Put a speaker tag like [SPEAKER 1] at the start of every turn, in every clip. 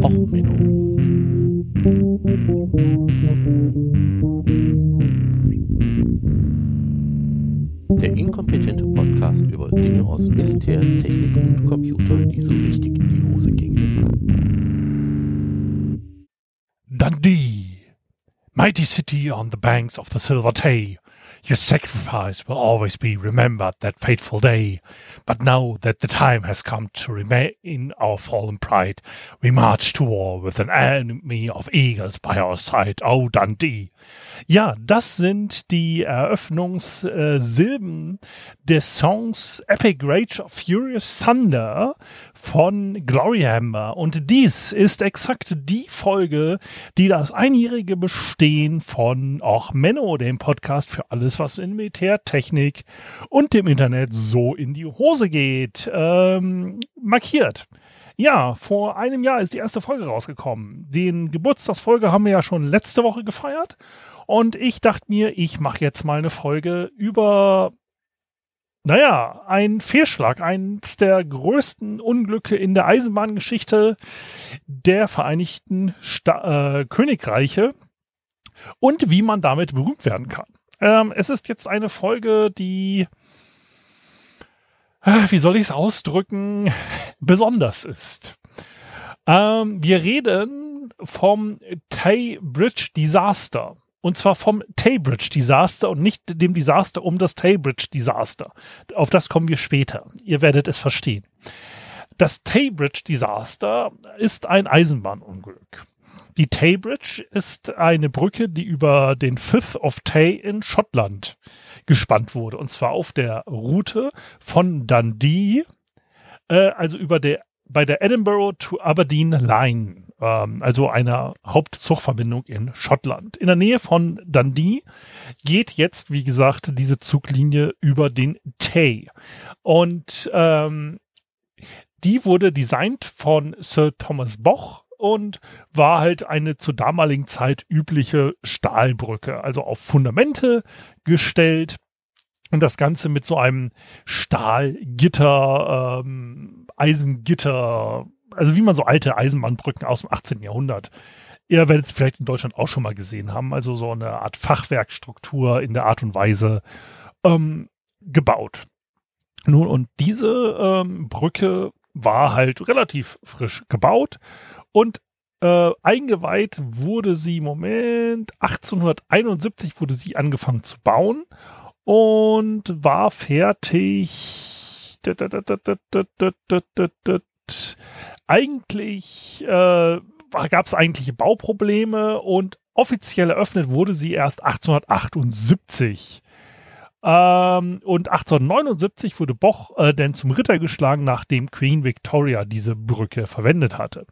[SPEAKER 1] Och, Menno. Der inkompetente Podcast über Dinge aus Militär, Technik und Computer, die so richtig in die Hose gingen.
[SPEAKER 2] Dundee, mighty city on the banks of the Silver Tay. Your sacrifice will always be remembered that fateful day. But now that the time has come to remain our fallen pride, we march to war with an enemy of eagles by our side. Oh, Dundee. Ja, das sind die Eröffnungssilben des Songs Epic Rage of Furious Thunder von Gloryhammer. Und dies ist exakt die Folge, die das einjährige Bestehen von auch Menno, dem Podcast für alles, was in Militärtechnik und dem Internet so in die Hose geht, ähm, markiert. Ja, vor einem Jahr ist die erste Folge rausgekommen. Den Geburtstagsfolge haben wir ja schon letzte Woche gefeiert. Und ich dachte mir, ich mache jetzt mal eine Folge über, naja, ein Fehlschlag, eins der größten Unglücke in der Eisenbahngeschichte der Vereinigten Sta äh, Königreiche und wie man damit berühmt werden kann. Ähm, es ist jetzt eine Folge, die, äh, wie soll ich es ausdrücken, besonders ist. Ähm, wir reden vom Tay Bridge Disaster. Und zwar vom Taybridge Desaster und nicht dem Desaster um das Taybridge Desaster. Auf das kommen wir später. Ihr werdet es verstehen. Das Taybridge Desaster ist ein Eisenbahnunglück. Die Taybridge ist eine Brücke, die über den Firth of Tay in Schottland gespannt wurde. Und zwar auf der Route von Dundee, äh, also über der, bei der Edinburgh to Aberdeen Line ähm, also einer Hauptzugverbindung in Schottland. In der Nähe von Dundee geht jetzt, wie gesagt, diese Zuglinie über den Tay. Und ähm, die wurde designt von Sir Thomas Boch und war halt eine zur damaligen Zeit übliche Stahlbrücke, also auf Fundamente gestellt. Und das Ganze mit so einem Stahlgitter, ähm, Eisengitter, also wie man so alte Eisenbahnbrücken aus dem 18. Jahrhundert. Ihr werdet es vielleicht in Deutschland auch schon mal gesehen haben. Also so eine Art Fachwerkstruktur in der Art und Weise ähm, gebaut. Nun, und diese ähm, Brücke war halt relativ frisch gebaut und äh, eingeweiht wurde sie, Moment, 1871 wurde sie angefangen zu bauen und war fertig eigentlich äh, gab es eigentliche Bauprobleme und offiziell eröffnet wurde sie erst 1878. Ähm, und 1879 wurde Boch äh, denn zum Ritter geschlagen, nachdem Queen Victoria diese Brücke verwendet hatte.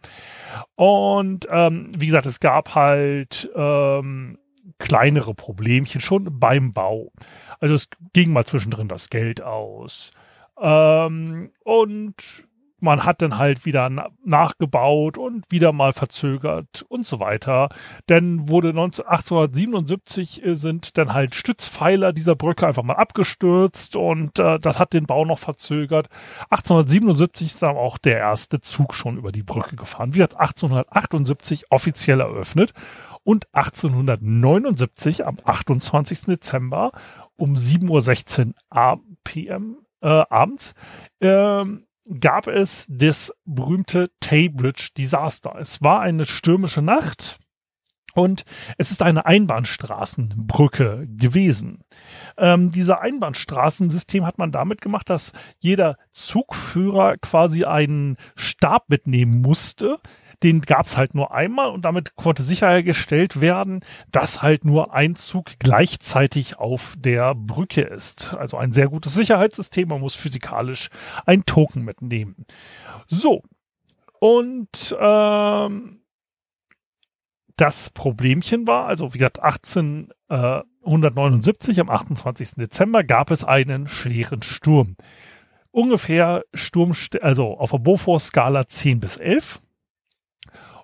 [SPEAKER 2] Und ähm, wie gesagt, es gab halt ähm, kleinere Problemchen schon beim Bau. Also es ging mal zwischendrin das Geld aus. Ähm, und man hat dann halt wieder nachgebaut und wieder mal verzögert und so weiter. Denn wurde 19, 1877 äh, sind dann halt Stützpfeiler dieser Brücke einfach mal abgestürzt und äh, das hat den Bau noch verzögert. 1877 ist dann auch der erste Zug schon über die Brücke gefahren. Wird 1878 offiziell eröffnet und 1879 am 28. Dezember um 7.16 Uhr PM äh, abends ähm, gab es das berühmte Taybridge Disaster. Es war eine stürmische Nacht und es ist eine Einbahnstraßenbrücke gewesen. Ähm, dieser Einbahnstraßensystem hat man damit gemacht, dass jeder Zugführer quasi einen Stab mitnehmen musste, den gab es halt nur einmal und damit konnte sichergestellt werden, dass halt nur ein Zug gleichzeitig auf der Brücke ist. Also ein sehr gutes Sicherheitssystem. Man muss physikalisch ein Token mitnehmen. So. Und ähm, das Problemchen war, also wie gesagt, 1879 am 28. Dezember gab es einen schweren Sturm. Ungefähr Sturm, also auf der Beaufort-Skala 10 bis 11.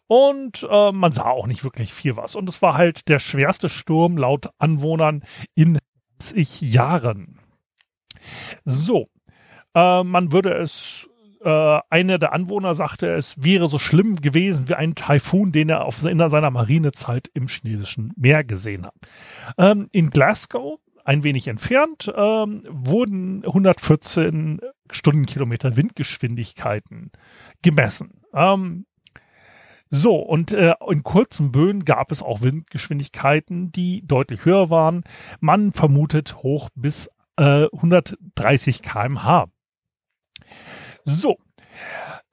[SPEAKER 2] Und äh, man sah auch nicht wirklich viel was. Und es war halt der schwerste Sturm laut Anwohnern in zig Jahren. So, äh, man würde es äh, einer der Anwohner sagte, es wäre so schlimm gewesen wie ein Taifun, den er auf, in seiner Marinezeit im chinesischen Meer gesehen hat. Ähm, in Glasgow, ein wenig entfernt, ähm, wurden 114 Stundenkilometer Windgeschwindigkeiten gemessen. Ähm, so, und äh, in kurzen Böen gab es auch Windgeschwindigkeiten, die deutlich höher waren. Man vermutet hoch bis äh, 130 kmh. So,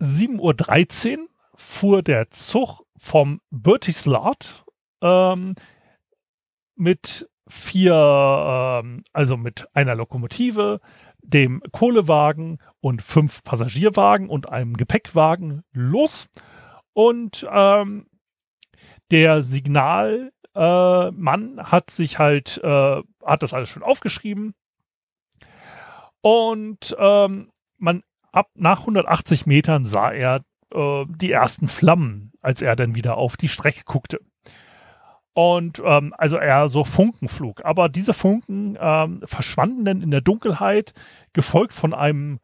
[SPEAKER 2] 7.13 Uhr fuhr der Zug vom Bertislard ähm, mit vier, ähm, also mit einer Lokomotive, dem Kohlewagen und fünf Passagierwagen und einem Gepäckwagen los. Und ähm, der Signalmann äh, hat sich halt, äh, hat das alles schon aufgeschrieben. Und ähm, man ab nach 180 Metern sah er äh, die ersten Flammen, als er dann wieder auf die Strecke guckte. Und ähm, also er so Funken flog. Aber diese Funken ähm, verschwanden dann in der Dunkelheit, gefolgt von einem,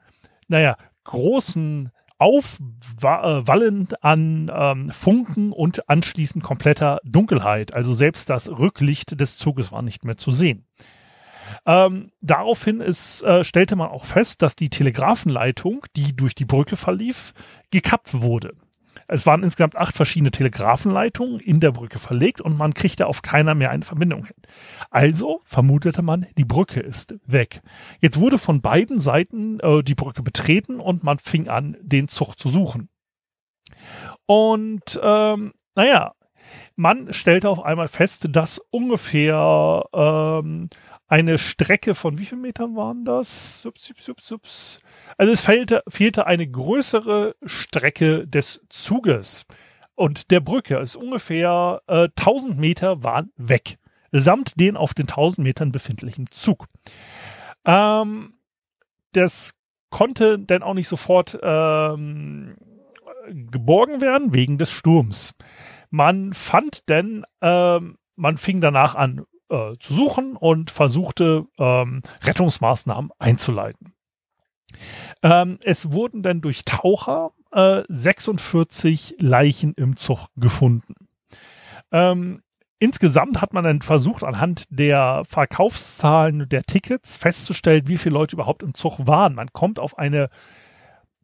[SPEAKER 2] naja, großen Aufwallen an ähm, Funken und anschließend kompletter Dunkelheit. Also selbst das Rücklicht des Zuges war nicht mehr zu sehen. Ähm, daraufhin ist, äh, stellte man auch fest, dass die Telegrafenleitung, die durch die Brücke verlief, gekappt wurde. Es waren insgesamt acht verschiedene Telegrafenleitungen in der Brücke verlegt und man kriegte auf keiner mehr eine Verbindung hin. Also vermutete man, die Brücke ist weg. Jetzt wurde von beiden Seiten äh, die Brücke betreten und man fing an, den Zug zu suchen. Und ähm, naja, man stellte auf einmal fest, dass ungefähr ähm, eine Strecke von wie vielen Metern waren das? Sups, sups, sups, sups. Also es fehlte, fehlte eine größere Strecke des Zuges und der Brücke. Es ist ungefähr äh, 1000 Meter waren weg, samt den auf den 1000 Metern befindlichen Zug. Ähm, das konnte dann auch nicht sofort ähm, geborgen werden wegen des Sturms. Man fand denn, ähm, man fing danach an, äh, zu suchen und versuchte ähm, Rettungsmaßnahmen einzuleiten. Ähm, es wurden dann durch Taucher äh, 46 Leichen im Zug gefunden. Ähm, insgesamt hat man dann versucht, anhand der Verkaufszahlen der Tickets festzustellen, wie viele Leute überhaupt im Zug waren. Man kommt auf eine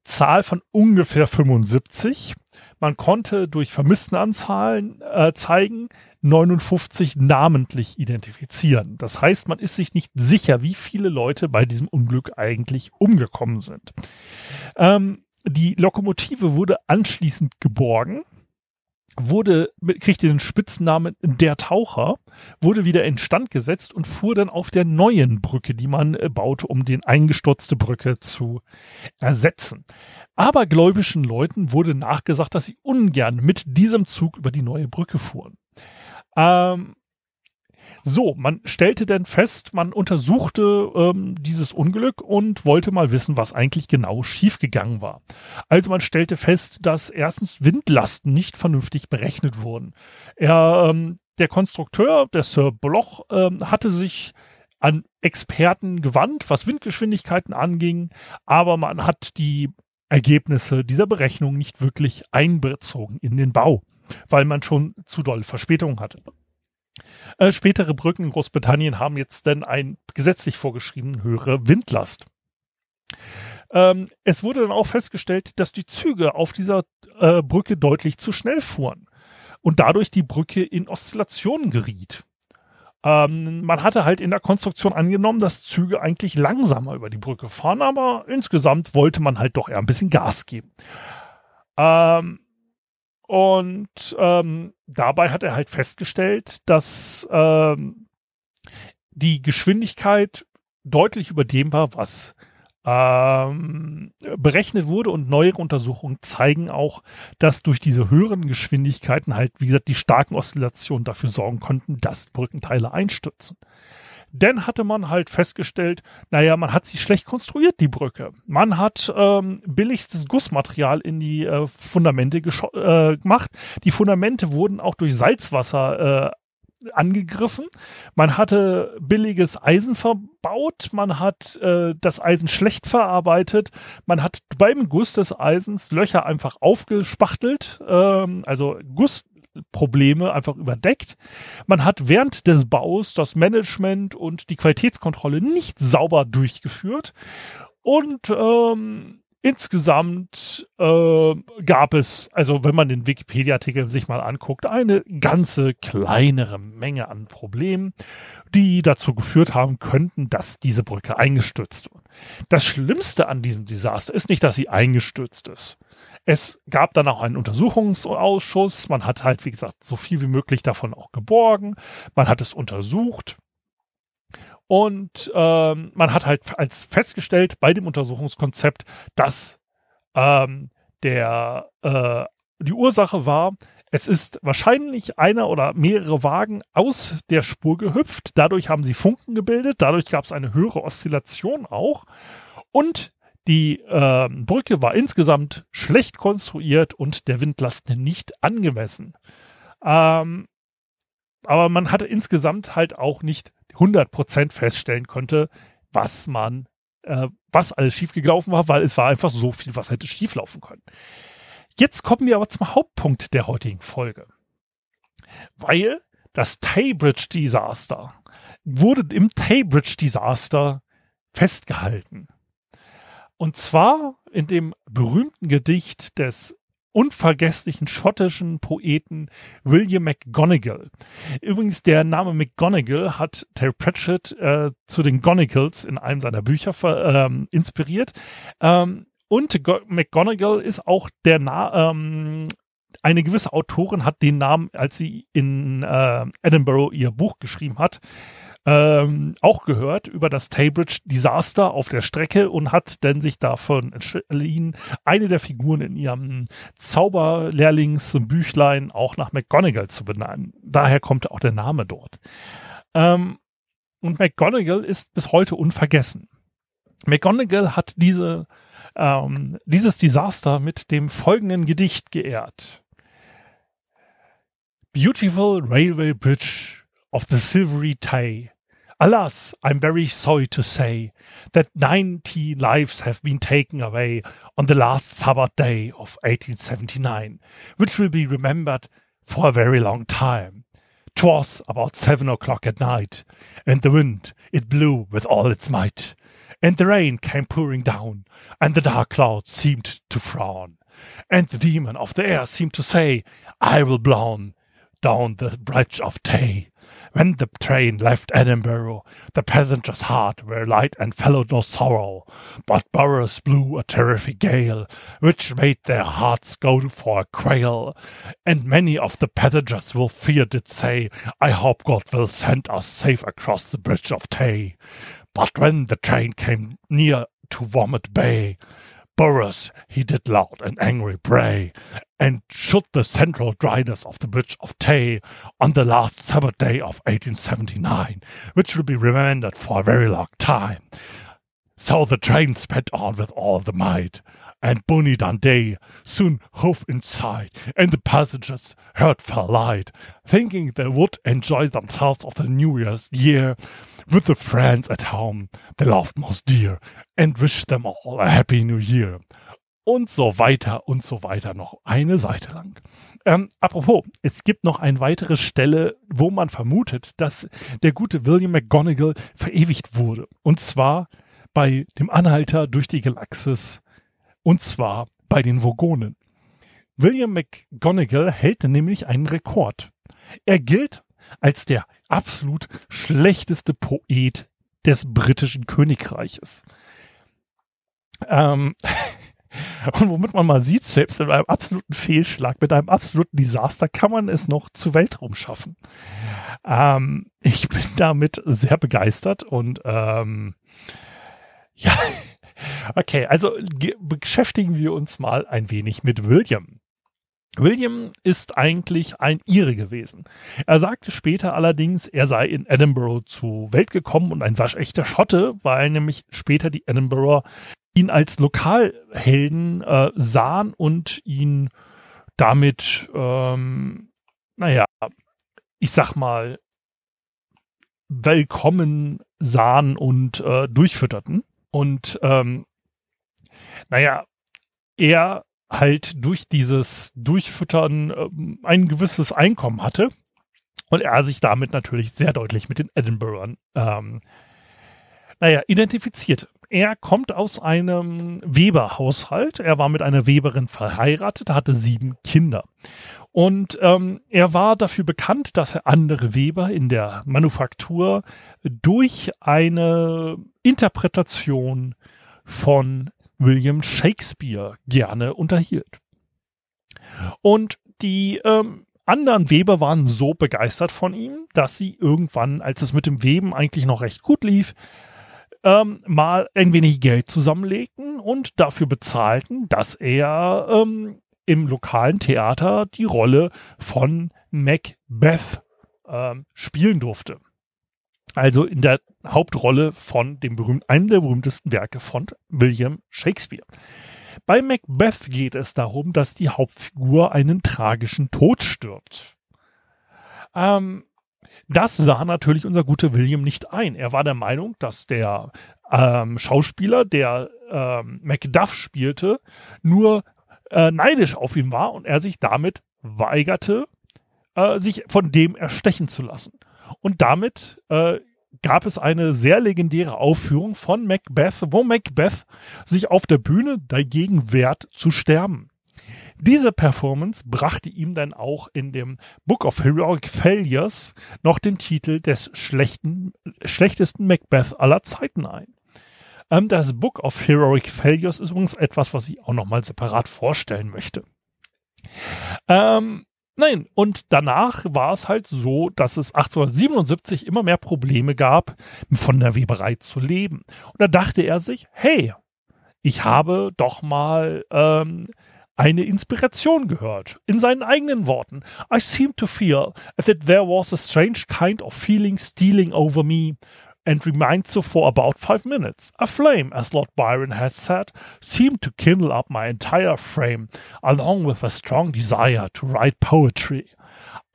[SPEAKER 2] Zahl von ungefähr 75. Man konnte durch Vermisstenanzahlen äh, zeigen, 59 namentlich identifizieren. Das heißt, man ist sich nicht sicher, wie viele Leute bei diesem Unglück eigentlich umgekommen sind. Ähm, die Lokomotive wurde anschließend geborgen wurde, kriegte den Spitznamen der Taucher, wurde wieder instand gesetzt und fuhr dann auf der neuen Brücke, die man äh, baute, um den eingestürzte Brücke zu ersetzen. Aber gläubischen Leuten wurde nachgesagt, dass sie ungern mit diesem Zug über die neue Brücke fuhren. Ähm, so, man stellte dann fest, man untersuchte ähm, dieses Unglück und wollte mal wissen, was eigentlich genau schiefgegangen war. Also man stellte fest, dass erstens Windlasten nicht vernünftig berechnet wurden. Er, ähm, der Konstrukteur, der Sir Bloch, ähm, hatte sich an Experten gewandt, was Windgeschwindigkeiten anging, aber man hat die Ergebnisse dieser Berechnung nicht wirklich einbezogen in den Bau weil man schon zu doll Verspätung hatte. Äh, spätere Brücken in Großbritannien haben jetzt dann ein gesetzlich vorgeschrieben höhere Windlast. Ähm, es wurde dann auch festgestellt, dass die Züge auf dieser äh, Brücke deutlich zu schnell fuhren und dadurch die Brücke in Oszillationen geriet. Ähm, man hatte halt in der Konstruktion angenommen, dass Züge eigentlich langsamer über die Brücke fahren, aber insgesamt wollte man halt doch eher ein bisschen Gas geben. Ähm, und ähm, dabei hat er halt festgestellt, dass ähm, die Geschwindigkeit deutlich über dem war, was ähm, berechnet wurde und neuere Untersuchungen zeigen auch, dass durch diese höheren Geschwindigkeiten halt, wie gesagt, die starken Oszillationen dafür sorgen konnten, dass Brückenteile einstürzen. Dann hatte man halt festgestellt, naja, man hat sie schlecht konstruiert, die Brücke. Man hat ähm, billigstes Gussmaterial in die äh, Fundamente äh, gemacht. Die Fundamente wurden auch durch Salzwasser äh, angegriffen. Man hatte billiges Eisen verbaut, man hat äh, das Eisen schlecht verarbeitet, man hat beim Guss des Eisens Löcher einfach aufgespachtelt, ähm, also Gussprobleme einfach überdeckt. Man hat während des Baus das Management und die Qualitätskontrolle nicht sauber durchgeführt und ähm, Insgesamt äh, gab es, also wenn man den Wikipedia-Artikel sich mal anguckt, eine ganze kleinere Menge an Problemen, die dazu geführt haben könnten, dass diese Brücke eingestürzt wird. Das Schlimmste an diesem Desaster ist nicht, dass sie eingestürzt ist. Es gab dann auch einen Untersuchungsausschuss. Man hat halt, wie gesagt, so viel wie möglich davon auch geborgen. Man hat es untersucht. Und ähm, man hat halt als festgestellt bei dem Untersuchungskonzept, dass ähm, der äh, die Ursache war, es ist wahrscheinlich einer oder mehrere Wagen aus der Spur gehüpft. Dadurch haben sie Funken gebildet. Dadurch gab es eine höhere Oszillation auch. Und die äh, Brücke war insgesamt schlecht konstruiert und der Windlast nicht angemessen. Ähm, aber man hatte insgesamt halt auch nicht 100% feststellen konnte, was man, äh, was alles schiefgelaufen war, weil es war einfach so viel, was hätte schieflaufen können. Jetzt kommen wir aber zum Hauptpunkt der heutigen Folge. Weil das Taybridge Disaster wurde im Taybridge Disaster festgehalten. Und zwar in dem berühmten Gedicht des unvergesslichen schottischen Poeten William McGonagall. Übrigens, der Name McGonagall hat Terry Pratchett äh, zu den Gonagals in einem seiner Bücher ähm, inspiriert. Ähm, und Go McGonagall ist auch der Na ähm, eine gewisse Autorin hat den Namen, als sie in äh, Edinburgh ihr Buch geschrieben hat, ähm, auch gehört über das Taybridge Disaster auf der Strecke und hat denn sich davon entschieden, eine der Figuren in ihrem Zauberlehrlingsbüchlein auch nach McGonagall zu benennen. Daher kommt auch der Name dort. Ähm, und McGonagall ist bis heute unvergessen. McGonagall hat diese, ähm, dieses Desaster mit dem folgenden Gedicht geehrt. Beautiful Railway Bridge of the Silvery Tay, Alas, I'm very sorry to say that 90 lives have been taken away on the last Sabbath day of 1879, which will be remembered for a very long time. 'Twas about seven o'clock at night, and the wind it blew with all its might, and the rain came pouring down, and the dark clouds seemed to frown, and the demon of the air seemed to say, I will blown down the bridge of Tay. When the train left Edinburgh, the passengers' hearts were light and felt no sorrow. But Burroughs blew a terrific gale, which made their hearts go for a quail. And many of the passengers will fear did say, I hope God will send us safe across the bridge of Tay. But when the train came near to Vomit Bay, Burroughs he did loud and angry bray, and should the central dryness of the bridge of Tay on the last Sabbath day of 1879, which will be remembered for a very long time. So the train sped on with all the might, and Bonnie Dundee soon hove in sight, and the passengers heard fell light, thinking they would enjoy themselves of the New Year's year with the friends at home they loved most dear, and wished them all a happy new year. Und so weiter und so weiter noch eine Seite lang. Ähm, apropos, es gibt noch eine weitere Stelle, wo man vermutet, dass der gute William McGonagall verewigt wurde. Und zwar bei dem Anhalter durch die Galaxis. Und zwar bei den Vogonen. William McGonagall hält nämlich einen Rekord. Er gilt als der absolut schlechteste Poet des britischen Königreiches. Ähm, und womit man mal sieht, selbst in einem absoluten Fehlschlag, mit einem absoluten Desaster kann man es noch zu Weltraum schaffen. Ähm, ich bin damit sehr begeistert und ähm, ja, okay, also beschäftigen wir uns mal ein wenig mit William. William ist eigentlich ein Ire gewesen. Er sagte später allerdings, er sei in Edinburgh zur Welt gekommen und ein waschechter Schotte, weil nämlich später die Edinburgh ihn als Lokalhelden äh, sahen und ihn damit, ähm, naja, ich sag mal, willkommen sahen und äh, durchfütterten. Und ähm, naja, er halt durch dieses Durchfüttern ähm, ein gewisses Einkommen hatte und er sich damit natürlich sehr deutlich mit den Edinburghern ähm, naja, identifizierte. Er kommt aus einem Weberhaushalt. Er war mit einer Weberin verheiratet, hatte sieben Kinder. Und ähm, er war dafür bekannt, dass er andere Weber in der Manufaktur durch eine Interpretation von William Shakespeare gerne unterhielt. Und die ähm, anderen Weber waren so begeistert von ihm, dass sie irgendwann, als es mit dem Weben eigentlich noch recht gut lief, ähm, mal ein wenig Geld zusammenlegten und dafür bezahlten, dass er ähm, im lokalen Theater die Rolle von Macbeth ähm, spielen durfte. Also in der Hauptrolle von dem berühmten, einem der berühmtesten Werke von William Shakespeare. Bei Macbeth geht es darum, dass die Hauptfigur einen tragischen Tod stirbt. Ähm, das sah natürlich unser guter William nicht ein. Er war der Meinung, dass der ähm, Schauspieler, der ähm, Macduff spielte, nur äh, neidisch auf ihn war und er sich damit weigerte, äh, sich von dem erstechen zu lassen. Und damit äh, gab es eine sehr legendäre Aufführung von Macbeth, wo Macbeth sich auf der Bühne dagegen wehrt zu sterben. Diese Performance brachte ihm dann auch in dem Book of Heroic Failures noch den Titel des schlechten, schlechtesten Macbeth aller Zeiten ein. Ähm, das Book of Heroic Failures ist übrigens etwas, was ich auch nochmal separat vorstellen möchte. Ähm, Nein, und danach war es halt so, dass es 1877 immer mehr Probleme gab, von der Weberei zu leben. Und da dachte er sich, hey, ich habe doch mal ähm, eine Inspiration gehört. In seinen eigenen Worten. I seem to feel that there was a strange kind of feeling stealing over me and remained so for about five minutes. A flame, as Lord Byron has said, seemed to kindle up my entire frame, along with a strong desire to write poetry.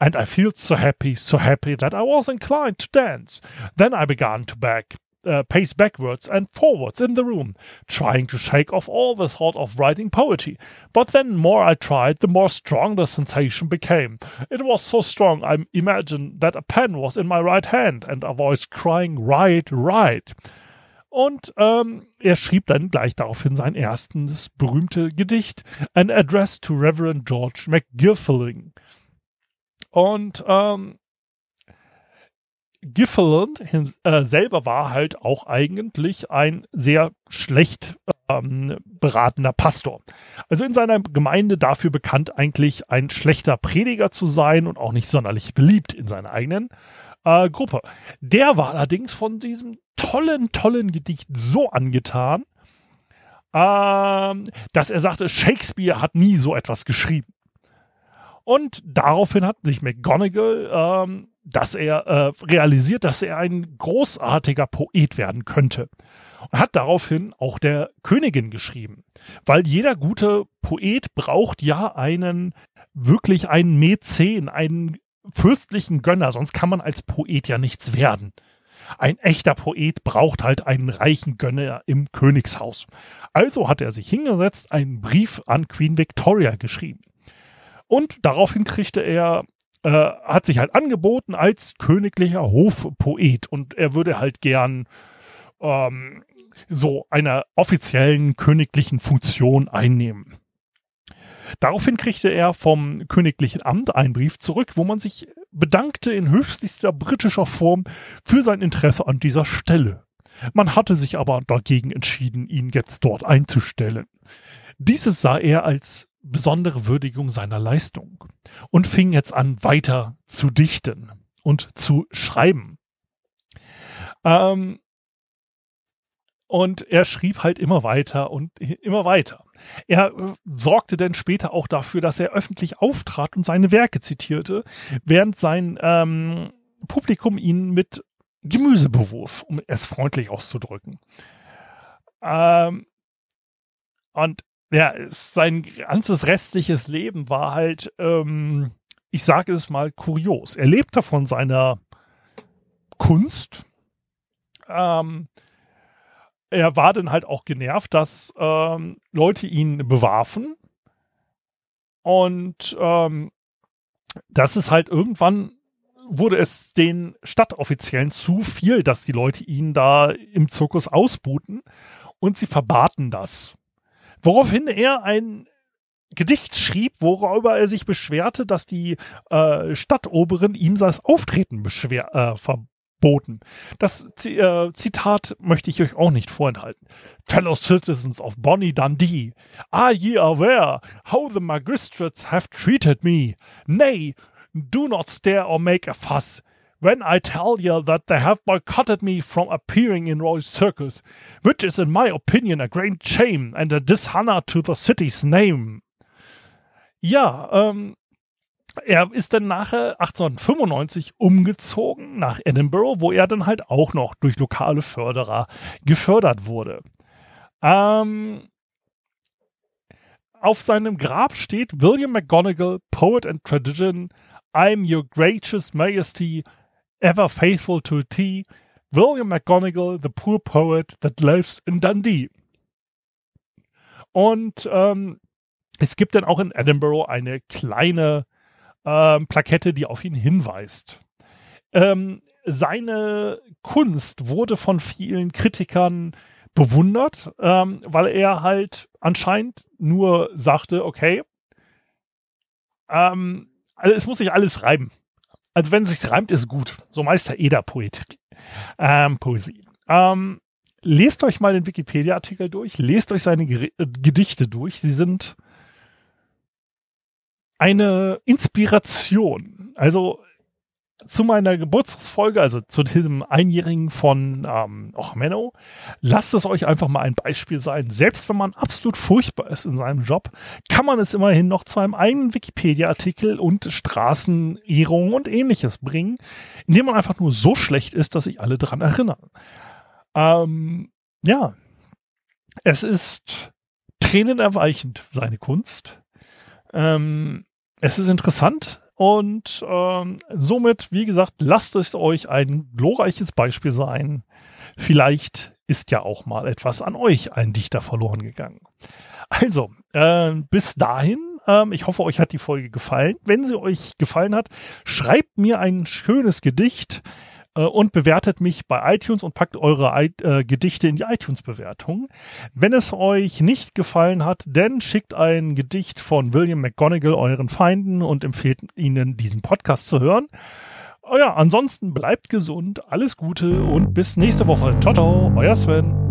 [SPEAKER 2] And I felt so happy, so happy that I was inclined to dance. Then I began to beg, uh, pace backwards and forwards in the room, trying to shake off all the thought of writing poetry. But then more I tried, the more strong the sensation became. It was so strong I imagined that a pen was in my right hand and a voice crying, Write, write. Und ähm, er schrieb dann gleich daraufhin sein erstes berühmte Gedicht, An Address to Reverend George McGifferling. Und ähm, Giffeland äh, selber war halt auch eigentlich ein sehr schlecht ähm, beratender Pastor. Also in seiner Gemeinde dafür bekannt, eigentlich ein schlechter Prediger zu sein und auch nicht sonderlich beliebt in seiner eigenen äh, Gruppe. Der war allerdings von diesem tollen, tollen Gedicht so angetan, ähm, dass er sagte, Shakespeare hat nie so etwas geschrieben. Und daraufhin hat sich McGonagall ähm, dass er äh, realisiert, dass er ein großartiger Poet werden könnte. Und hat daraufhin auch der Königin geschrieben. Weil jeder gute Poet braucht ja einen, wirklich einen Mäzen, einen fürstlichen Gönner, sonst kann man als Poet ja nichts werden. Ein echter Poet braucht halt einen reichen Gönner im Königshaus. Also hat er sich hingesetzt, einen Brief an Queen Victoria geschrieben. Und daraufhin kriegte er äh, hat sich halt angeboten als königlicher Hofpoet und er würde halt gern ähm, so einer offiziellen königlichen Funktion einnehmen. Daraufhin kriegte er vom königlichen Amt einen Brief zurück, wo man sich bedankte in höchstlichster britischer Form für sein Interesse an dieser Stelle. Man hatte sich aber dagegen entschieden, ihn jetzt dort einzustellen. Dieses sah er als besondere Würdigung seiner Leistung und fing jetzt an, weiter zu dichten und zu schreiben. Ähm, und er schrieb halt immer weiter und immer weiter. Er äh, sorgte dann später auch dafür, dass er öffentlich auftrat und seine Werke zitierte, während sein ähm, Publikum ihn mit Gemüse bewurf, um es freundlich auszudrücken. Ähm, und ja, sein ganzes restliches Leben war halt, ähm, ich sage es mal, kurios. Er lebte von seiner Kunst. Ähm, er war dann halt auch genervt, dass ähm, Leute ihn bewarfen. Und ähm, das ist halt irgendwann wurde es den Stadtoffiziellen zu viel, dass die Leute ihn da im Zirkus ausbuten und sie verbaten das. Woraufhin er ein Gedicht schrieb, worüber er sich beschwerte, dass die äh, Stadtoberen ihm das Auftreten beschwer, äh, verboten. Das äh, Zitat möchte ich euch auch nicht vorenthalten. Fellow citizens of Bonnie Dundee, are ye aware how the magistrates have treated me? Nay, do not stare or make a fuss. When I tell you that they have boycotted me from appearing in Roy's Circus, which is in my opinion a great shame and a dishonor to the city's name. Ja, ähm, er ist dann nachher 1895 umgezogen nach Edinburgh, wo er dann halt auch noch durch lokale Förderer gefördert wurde. Ähm, auf seinem Grab steht William McGonagall, Poet and Tradition, I'm your gracious majesty, ever faithful to tea, William McGonagall, the poor poet that lives in Dundee. Und ähm, es gibt dann auch in Edinburgh eine kleine ähm, Plakette, die auf ihn hinweist. Ähm, seine Kunst wurde von vielen Kritikern bewundert, ähm, weil er halt anscheinend nur sagte, okay, ähm, also es muss sich alles reiben. Also wenn es sich reimt, ist gut. So Meister Eder Poetik. Ähm, Poesie. Ähm, lest euch mal den Wikipedia-Artikel durch, lest euch seine Ger Gedichte durch. Sie sind eine Inspiration. Also zu meiner Geburtstagsfolge, also zu diesem Einjährigen von ähm, Och Menno, lasst es euch einfach mal ein Beispiel sein. Selbst wenn man absolut furchtbar ist in seinem Job, kann man es immerhin noch zu einem eigenen Wikipedia-Artikel und Straßenehrungen und ähnliches bringen, indem man einfach nur so schlecht ist, dass sich alle dran erinnern. Ähm, ja, es ist tränenerweichend, seine Kunst. Ähm, es ist interessant und ähm, somit, wie gesagt, lasst es euch ein glorreiches Beispiel sein. Vielleicht ist ja auch mal etwas an euch ein Dichter verloren gegangen. Also, äh, bis dahin, ähm, ich hoffe, euch hat die Folge gefallen. Wenn sie euch gefallen hat, schreibt mir ein schönes Gedicht äh, und bewertet mich bei iTunes und packt eure äh, Gedichte in die iTunes-Bewertung. Wenn es euch nicht gefallen hat, dann schickt ein Gedicht von William McGonagall euren Feinden und empfehlt ihnen, diesen Podcast zu hören. Oh ja, ansonsten bleibt gesund, alles Gute und bis nächste Woche. Ciao, ciao, euer Sven.